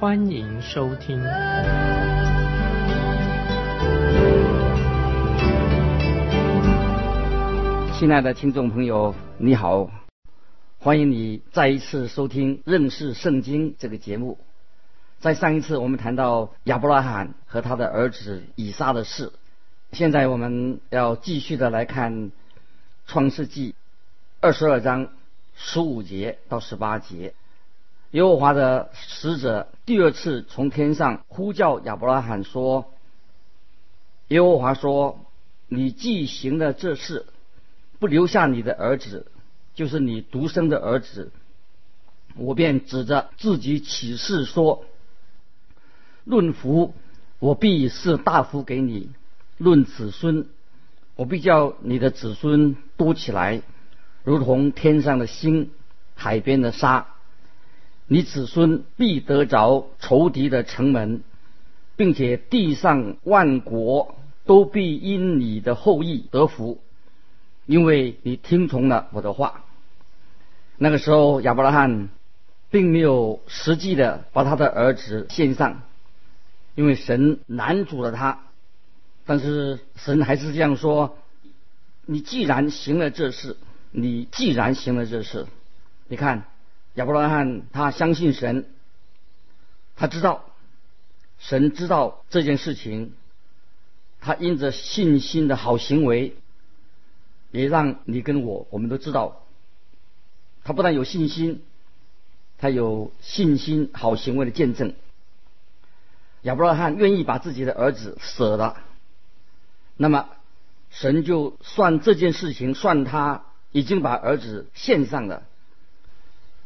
欢迎收听。亲爱的听众朋友，你好，欢迎你再一次收听《认识圣经》这个节目。在上一次我们谈到亚伯拉罕和他的儿子以撒的事。现在我们要继续的来看创世纪二十二章十五节到十八节。耶和华的使者第二次从天上呼叫亚伯拉罕说：“耶和华说，你既行了这事，不留下你的儿子，就是你独生的儿子，我便指着自己起誓说：论福，我必是大福给你。”论子孙，我必叫你的子孙多起来，如同天上的星、海边的沙。你子孙必得着仇敌的城门，并且地上万国都必因你的后裔得福，因为你听从了我的话。那个时候，亚伯拉罕并没有实际的把他的儿子献上，因为神拦阻了他。但是神还是这样说：“你既然行了这事，你既然行了这事，你看亚伯拉罕他相信神，他知道神知道这件事情，他因着信心的好行为，也让你跟我我们都知道，他不但有信心，他有信心好行为的见证。亚伯拉罕愿意把自己的儿子舍了。”那么，神就算这件事情，算他已经把儿子献上了。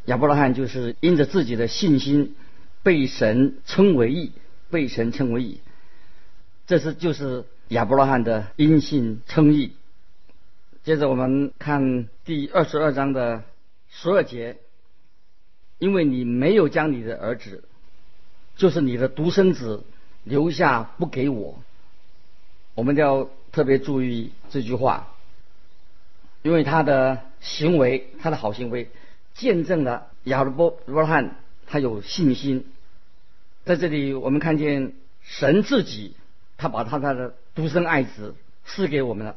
亚伯拉罕就是因着自己的信心，被神称为义，被神称为义。这是就是亚伯拉罕的因信称义。接着我们看第二十二章的十二节，因为你没有将你的儿子，就是你的独生子留下不给我。我们要特别注意这句话，因为他的行为，他的好行为，见证了亚伯罗汉他有信心。在这里，我们看见神自己，他把他的独生爱子赐给我们了。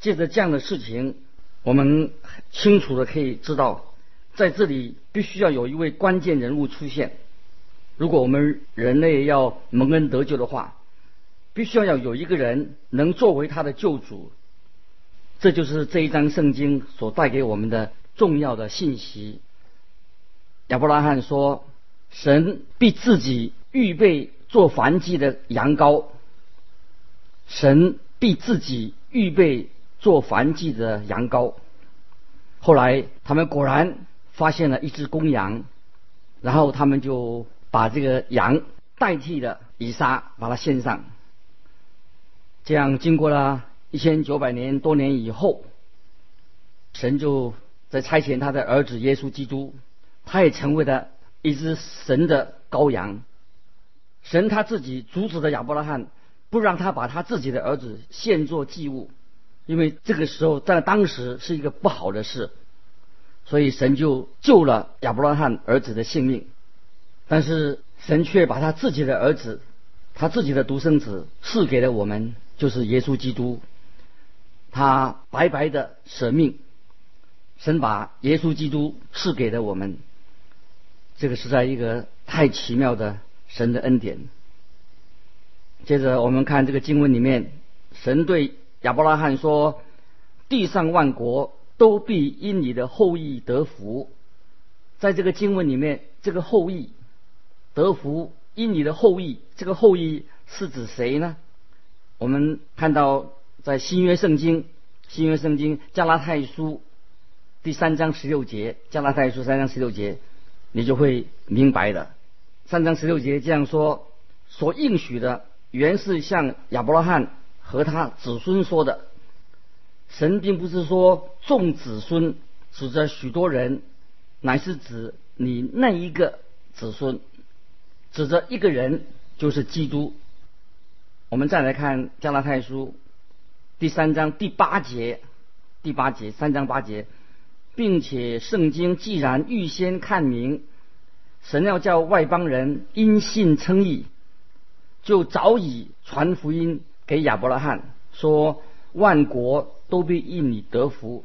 借着这样的事情，我们清楚的可以知道，在这里必须要有一位关键人物出现。如果我们人类要蒙恩得救的话，必须要要有一个人能作为他的救主，这就是这一章圣经所带给我们的重要的信息。亚伯拉罕说：“神必自己预备做燔祭的羊羔，神必自己预备做燔祭的羊羔。”后来他们果然发现了一只公羊，然后他们就把这个羊代替了以撒，把它献上。这样，经过了一千九百年多年以后，神就在差遣他的儿子耶稣基督，他也成为了一只神的羔羊。神他自己阻止了亚伯拉罕，不让他把他自己的儿子献作祭物，因为这个时候在当时是一个不好的事，所以神就救了亚伯拉罕儿子的性命。但是神却把他自己的儿子，他自己的独生子赐给了我们。就是耶稣基督，他白白的舍命，神把耶稣基督赐给了我们，这个是在一个太奇妙的神的恩典。接着我们看这个经文里面，神对亚伯拉罕说：“地上万国都必因你的后裔得福。”在这个经文里面，这个后裔得福，因你的后裔，这个后裔是指谁呢？我们看到，在新约圣经，新约圣经加拉太书第三章十六节，加拉太书三章十六节，你就会明白的。三章十六节这样说：所应许的，原是向亚伯拉罕和他子孙说的。神并不是说众子孙指着许多人，乃是指你那一个子孙，指着一个人就是基督。我们再来看加拉太书第三章第八节，第八节三章八节，并且圣经既然预先看明，神要叫外邦人因信称义，就早已传福音给亚伯拉罕，说万国都必因你得福。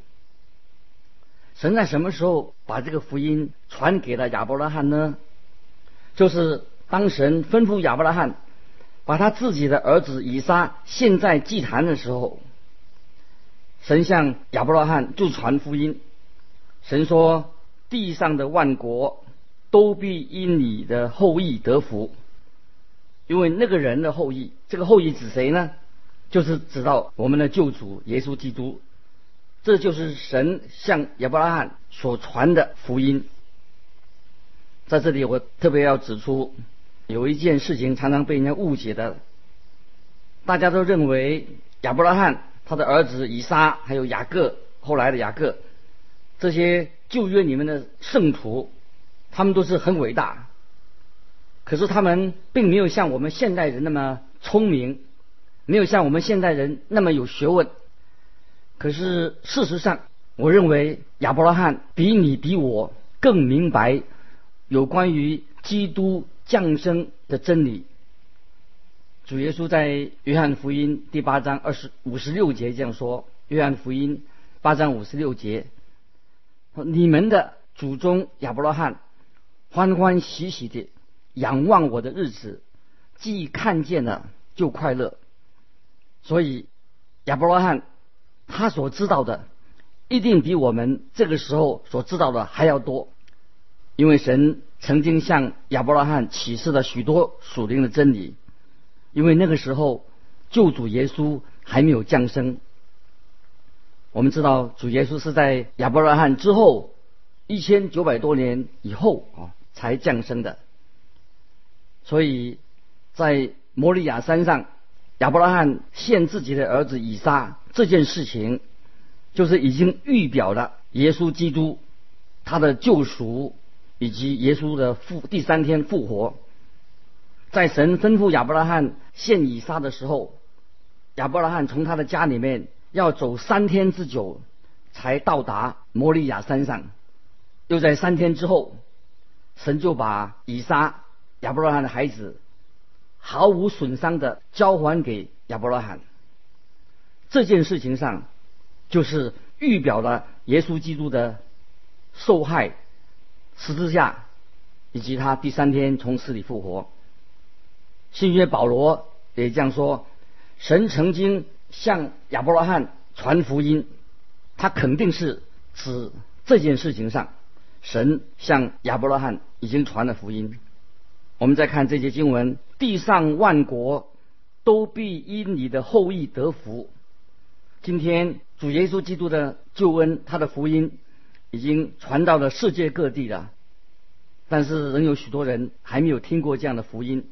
神在什么时候把这个福音传给了亚伯拉罕呢？就是当神吩咐亚伯拉罕。把他自己的儿子以撒献在祭坛的时候，神向亚伯拉罕就传福音。神说：“地上的万国都必因你的后裔得福。”因为那个人的后裔，这个后裔指谁呢？就是指到我们的救主耶稣基督。这就是神向亚伯拉罕所传的福音。在这里，我特别要指出。有一件事情常常被人家误解的，大家都认为亚伯拉罕他的儿子以撒还有雅各后来的雅各这些旧约里面的圣徒，他们都是很伟大，可是他们并没有像我们现代人那么聪明，没有像我们现代人那么有学问。可是事实上，我认为亚伯拉罕比你比我更明白有关于基督。降生的真理，主耶稣在约翰福音第八章二十五十六节这样说：约翰福音八章五十六节，你们的祖宗亚伯拉罕欢欢喜喜的仰望我的日子，既看见了就快乐。所以亚伯拉罕他所知道的，一定比我们这个时候所知道的还要多，因为神。曾经向亚伯拉罕启示了许多属灵的真理，因为那个时候救主耶稣还没有降生。我们知道主耶稣是在亚伯拉罕之后一千九百多年以后啊才降生的，所以在摩利亚山上，亚伯拉罕献自己的儿子以撒这件事情，就是已经预表了耶稣基督他的救赎。以及耶稣的复第三天复活，在神吩咐亚伯拉罕献以撒的时候，亚伯拉罕从他的家里面要走三天之久，才到达摩利亚山上。又在三天之后，神就把以撒亚伯拉罕的孩子毫无损伤的交还给亚伯拉罕。这件事情上，就是预表了耶稣基督的受害。十字架，以及他第三天从死里复活。新约保罗也这样说：神曾经向亚伯拉罕传福音，他肯定是指这件事情上，神向亚伯拉罕已经传了福音。我们再看这节经文：地上万国都必因你的后裔得福。今天主耶稣基督的救恩，他的福音。已经传到了世界各地了，但是仍有许多人还没有听过这样的福音。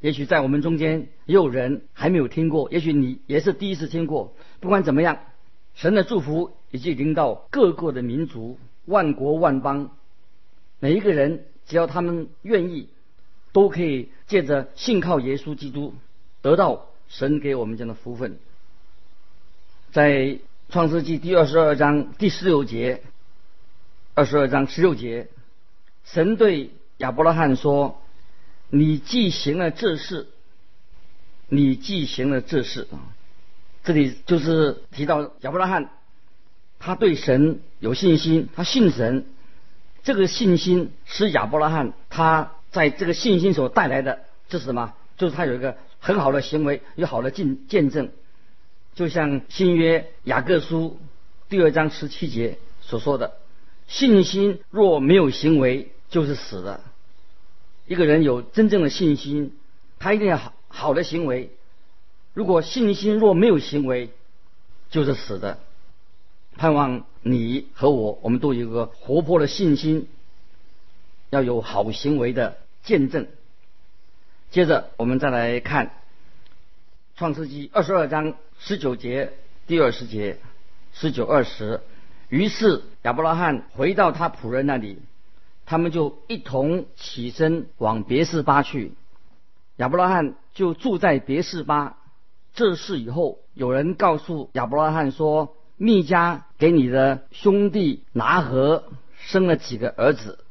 也许在我们中间也有人还没有听过，也许你也是第一次听过。不管怎么样，神的祝福已经临到各个的民族、万国万邦，每一个人只要他们愿意，都可以借着信靠耶稣基督，得到神给我们这样的福分。在创世纪第二十二章第十六节。二十二章十六节，神对亚伯拉罕说：“你既行了这事，你既行了这事啊，这里就是提到亚伯拉罕，他对神有信心，他信神。这个信心是亚伯拉罕他在这个信心所带来的，这是什么？就是他有一个很好的行为，有好的见见证。就像新约雅各书第二章十七节所说的。”信心若没有行为，就是死的。一个人有真正的信心，他一定要好好的行为。如果信心若没有行为，就是死的。盼望你和我，我们都有一个活泼的信心，要有好行为的见证。接着我们再来看创世纪二十二章十九节第二十节十九二十。于是亚伯拉罕回到他仆人那里，他们就一同起身往别是巴去。亚伯拉罕就住在别是巴。这事以后，有人告诉亚伯拉罕说：“密加给你的兄弟拿和生了几个儿子。”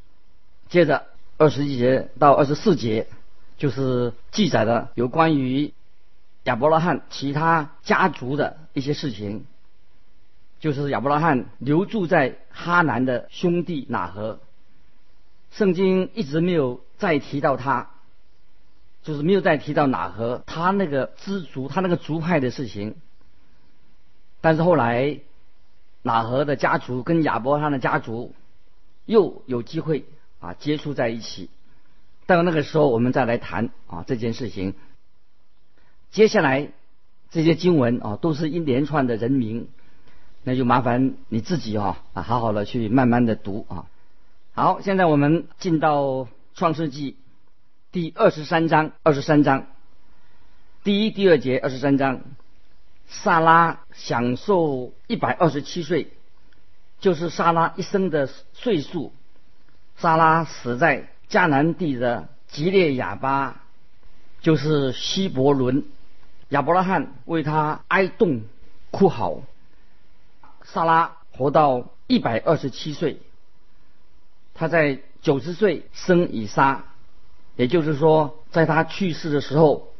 接着二十一节到二十四节，就是记载了有关于亚伯拉罕其他家族的一些事情。就是亚伯拉罕留住在哈南的兄弟拿和，圣经一直没有再提到他，就是没有再提到哪和他那个支族他那个族派的事情。但是后来哪和的家族跟亚伯拉罕的家族又有机会啊接触在一起，到那个时候我们再来谈啊这件事情。接下来这些经文啊都是一连串的人名。那就麻烦你自己哈啊，好好的去慢慢的读啊。好，现在我们进到创世纪第二十三章，二十三章第一、第二节，二十三章，萨拉享受一百二十七岁，就是萨拉一生的岁数。萨拉死在迦南地的吉列亚巴，就是希伯伦。亚伯拉罕为他哀恸哭嚎。萨拉活到一百二十七岁，他在九十岁生以撒，也就是说，在他去世的时候，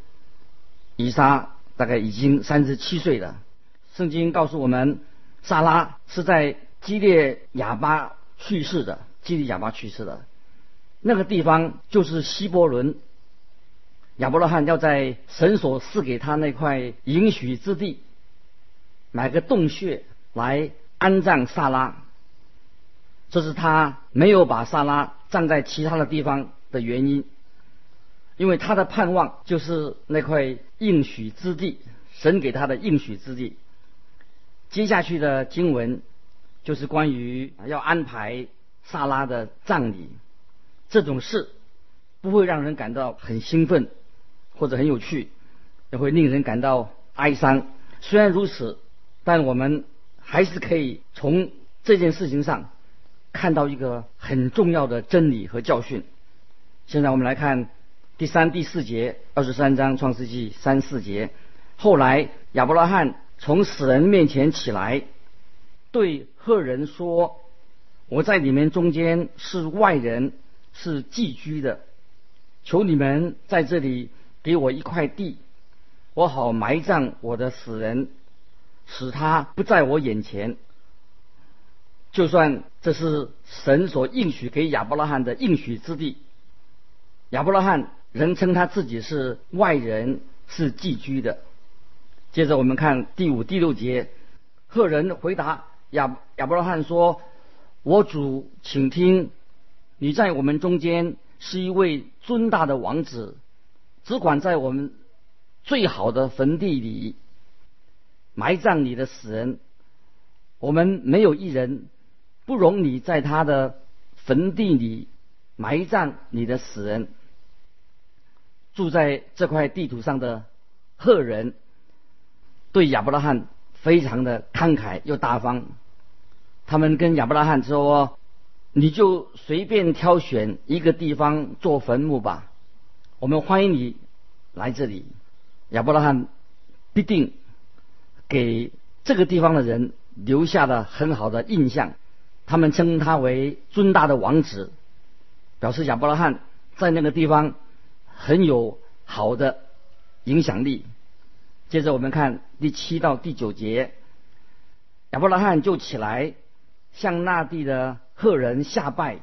以撒大概已经三十七岁了。圣经告诉我们，萨拉是在基列亚巴去世的，基列亚巴去世的，那个地方就是希伯伦。亚伯拉罕要在神所赐给他那块应许之地买个洞穴。来安葬萨拉，这是他没有把萨拉葬在其他的地方的原因，因为他的盼望就是那块应许之地，神给他的应许之地。接下去的经文就是关于要安排萨拉的葬礼，这种事不会让人感到很兴奋或者很有趣，也会令人感到哀伤。虽然如此，但我们。还是可以从这件事情上看到一个很重要的真理和教训。现在我们来看第三、第四节，二十三章创世纪三四节。后来亚伯拉罕从死人面前起来，对赫人说：“我在你们中间是外人，是寄居的，求你们在这里给我一块地，我好埋葬我的死人。”使他不在我眼前，就算这是神所应许给亚伯拉罕的应许之地，亚伯拉罕仍称他自己是外人，是寄居的。接着我们看第五、第六节，赫人回答亚亚伯拉罕说：“我主，请听，你在我们中间是一位尊大的王子，只管在我们最好的坟地里。”埋葬你的死人，我们没有一人不容你在他的坟地里埋葬你的死人。住在这块地图上的赫人对亚伯拉罕非常的慷慨又大方，他们跟亚伯拉罕说：“你就随便挑选一个地方做坟墓吧，我们欢迎你来这里。”亚伯拉罕必定。给这个地方的人留下了很好的印象，他们称他为尊大的王子，表示亚伯拉罕在那个地方很有好的影响力。接着我们看第七到第九节，亚伯拉罕就起来向那地的赫人下拜，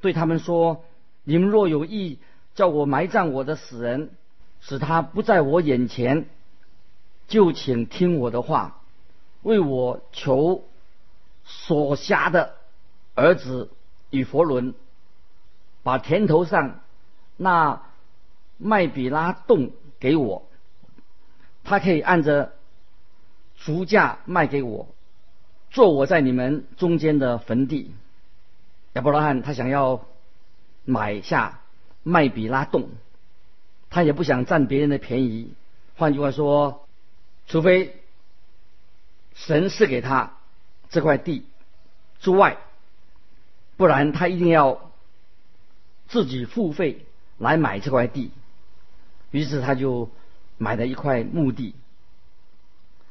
对他们说：“你们若有意叫我埋葬我的死人，使他不在我眼前。”就请听我的话，为我求所辖的儿子与佛伦，把田头上那麦比拉洞给我，他可以按着足价卖给我，做我在你们中间的坟地。亚伯拉罕他想要买下麦比拉洞，他也不想占别人的便宜。换句话说，除非神赐给他这块地之外，不然他一定要自己付费来买这块地。于是他就买了一块墓地。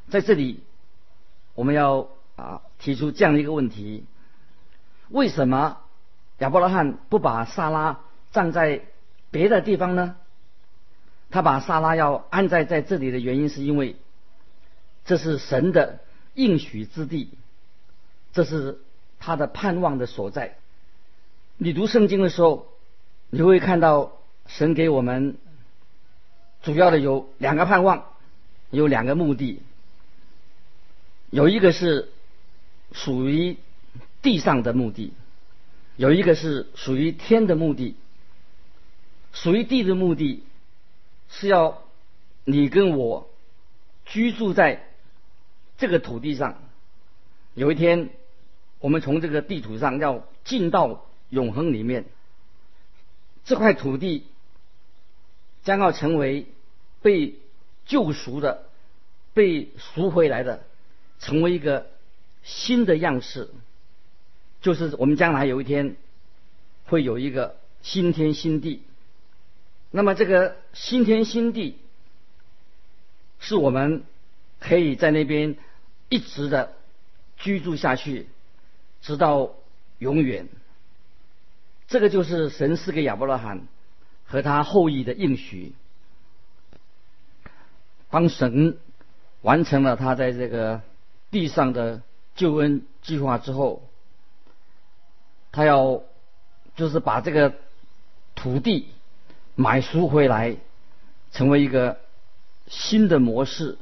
在这里，我们要啊提出这样的一个问题：为什么亚伯拉罕不把萨拉葬在别的地方呢？他把萨拉要安在在这里的原因，是因为这是神的应许之地，这是他的盼望的所在。你读圣经的时候，你会看到神给我们主要的有两个盼望，有两个目的。有一个是属于地上的目的，有一个是属于天的目的。属于地的目的，是要你跟我居住在这个土地上。有一天，我们从这个地图上要进到永恒里面，这块土地将要成为被救赎的、被赎回来的。成为一个新的样式，就是我们将来有一天会有一个新天新地。那么这个新天新地是我们可以在那边一直的居住下去，直到永远。这个就是神赐给亚伯拉罕和他后裔的应许。当神完成了他在这个。地上的救恩计划之后，他要就是把这个土地买赎回来，成为一个新的模式、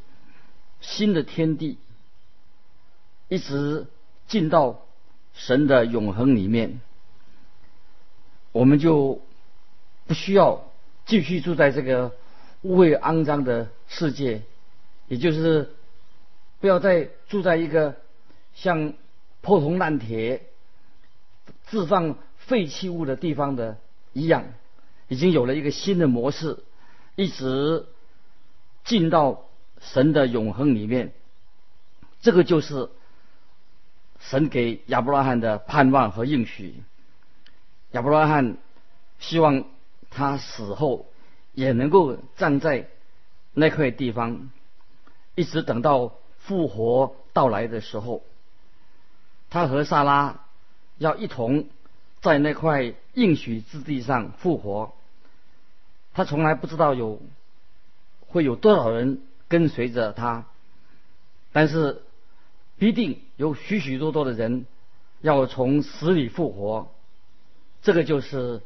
新的天地，一直进到神的永恒里面，我们就不需要继续住在这个污秽肮脏的世界，也就是。不要再住在一个像破铜烂铁、置放废弃物的地方的一样，已经有了一个新的模式，一直进到神的永恒里面。这个就是神给亚伯拉罕的盼望和应许。亚伯拉罕希望他死后也能够站在那块地方，一直等到。复活到来的时候，他和萨拉要一同在那块应许之地上复活。他从来不知道有会有多少人跟随着他，但是必定有许许多多的人要从死里复活。这个就是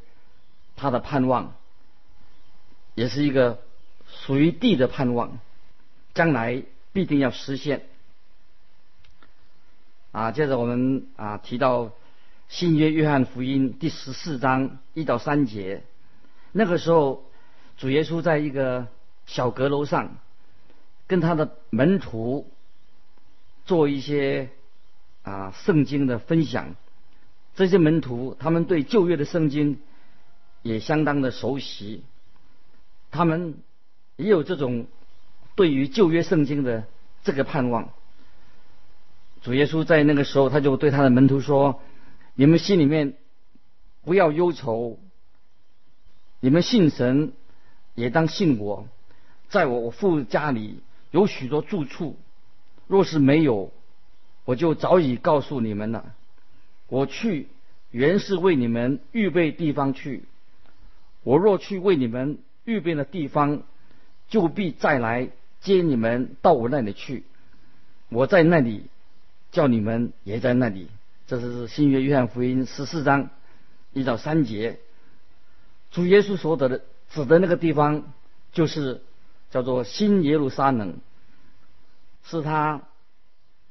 他的盼望，也是一个属于地的盼望，将来。必定要实现啊！接着我们啊提到新约约翰福音第十四章一到三节，那个时候主耶稣在一个小阁楼上，跟他的门徒做一些啊圣经的分享。这些门徒他们对旧约的圣经也相当的熟悉，他们也有这种。对于旧约圣经的这个盼望，主耶稣在那个时候，他就对他的门徒说：“你们心里面不要忧愁，你们信神也当信我，在我父家里有许多住处，若是没有，我就早已告诉你们了。我去原是为你们预备地方去，我若去为你们预备的地方，就必再来。”接你们到我那里去，我在那里，叫你们也在那里。这是新约约翰福音十四章一到三节。主耶稣所得的指的那个地方，就是叫做新耶路撒冷，是他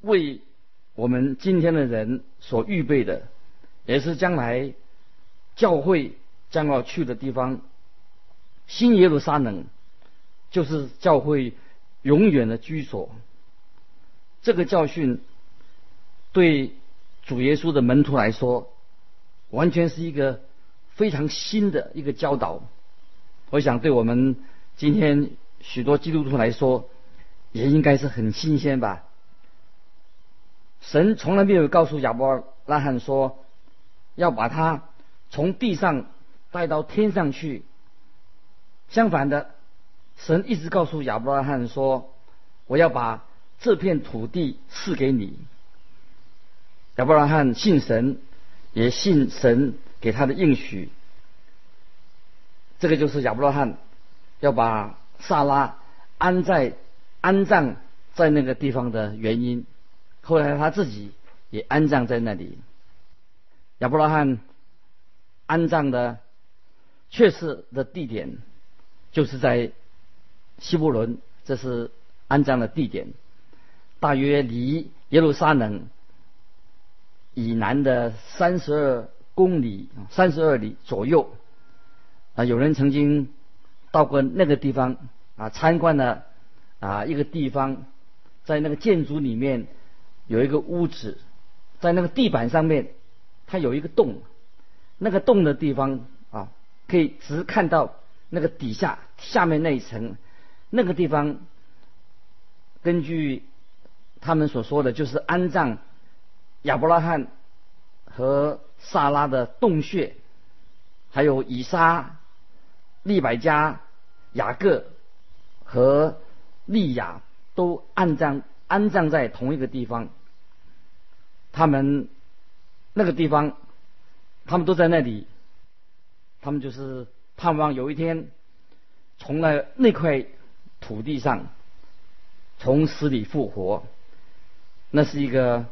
为我们今天的人所预备的，也是将来教会将要去的地方。新耶路撒冷就是教会。永远的居所。这个教训对主耶稣的门徒来说，完全是一个非常新的一个教导。我想对我们今天许多基督徒来说，也应该是很新鲜吧。神从来没有告诉亚伯拉罕说，要把他从地上带到天上去。相反的，神一直告诉亚伯拉罕说，我要把这片土地赐给你。亚伯拉罕信神，也信神给他的应许。这个就是亚伯拉罕要把萨拉安在安葬在那个地方的原因。后来他自己也安葬在那里。亚伯拉罕安葬的确实的地点就是在希伯伦，这是安葬的地点，大约离耶路撒冷以南的三十二公里，三十二里左右。啊，有人曾经到过那个地方啊，参观了啊一个地方，在那个建筑里面有一个屋子，在那个地板上面，它有一个洞，那个洞的地方啊，可以直看到那个底下下面那一层，那个地方，根据他们所说的就是安葬亚伯拉罕和萨拉的洞穴，还有以撒。利百加、雅各和利亚都安葬安葬在同一个地方。他们那个地方，他们都在那里。他们就是盼望有一天，从那那块土地上从死里复活。那是一个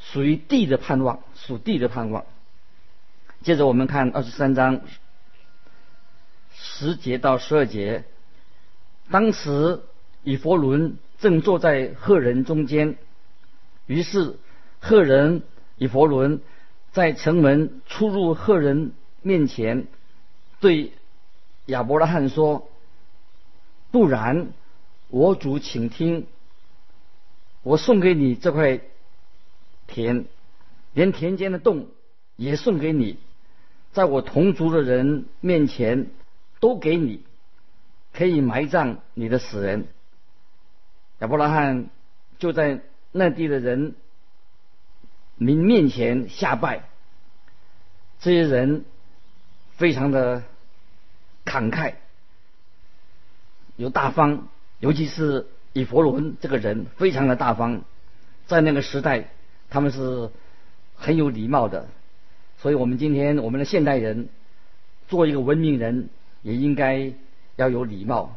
属于地的盼望，属地的盼望。接着我们看二十三章。十节到十二节，当时以佛伦正坐在赫人中间，于是赫人以佛伦在城门出入赫人面前，对亚伯拉罕说：“不然，我主请听，我送给你这块田，连田间的洞也送给你，在我同族的人面前。”都给你，可以埋葬你的死人。亚伯拉罕就在那地的人民面前下拜，这些人非常的慷慨，有大方，尤其是以佛伦这个人非常的大方，在那个时代他们是很有礼貌的，所以我们今天我们的现代人做一个文明人。也应该要有礼貌。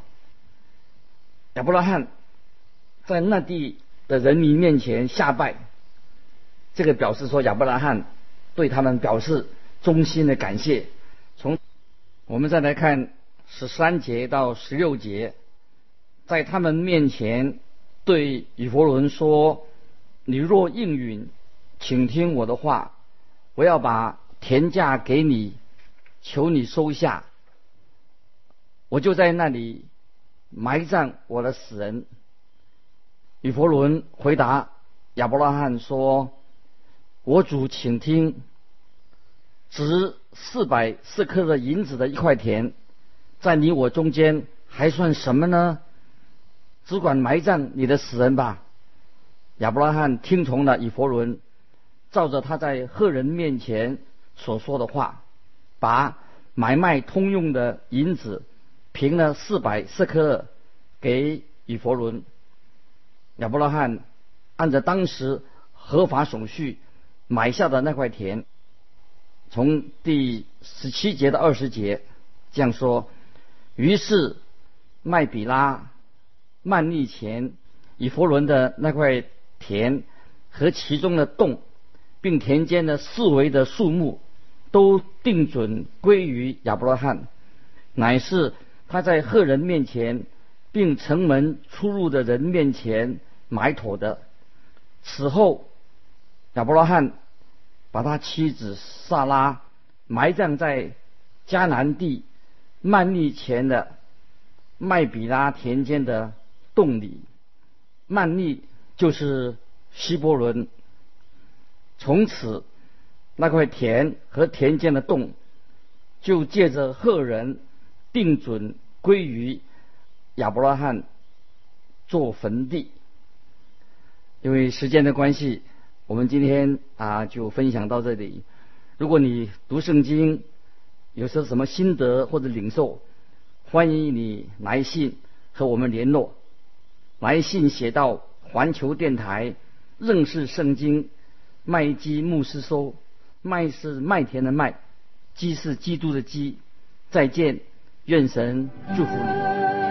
亚伯拉罕在那地的人民面前下拜，这个表示说亚伯拉罕对他们表示衷心的感谢。从我们再来看十三节到十六节，在他们面前对以弗伦说：“你若应允，请听我的话，我要把田价给你，求你收下。”我就在那里埋葬我的死人。以弗伦回答亚伯拉罕说：“我主，请听，值四百四克的银子的一块田，在你我中间还算什么呢？只管埋葬你的死人吧。”亚伯拉罕听从了以弗伦，照着他在赫人面前所说的话，把买卖通用的银子。平了四百四克给以佛伦，亚伯拉罕按照当时合法手续买下的那块田，从第十七节到二十节这样说。于是麦比拉曼利前以佛伦的那块田和其中的洞，并田间的四围的树木，都定准归于亚伯拉罕，乃是。他在赫人面前，并城门出入的人面前埋妥的。此后，亚伯拉罕把他妻子萨拉埋葬在迦南地曼利前的麦比拉田间的洞里。曼利就是希伯伦。从此，那块田和田间的洞就借着赫人。定准归于亚伯拉罕做坟地。因为时间的关系，我们今天啊就分享到这里。如果你读圣经有些什么心得或者领受，欢迎你来信和我们联络。来信写到环球电台认识圣经麦基牧师收，麦是麦田的麦，基是基督的基。再见，愿神祝福你。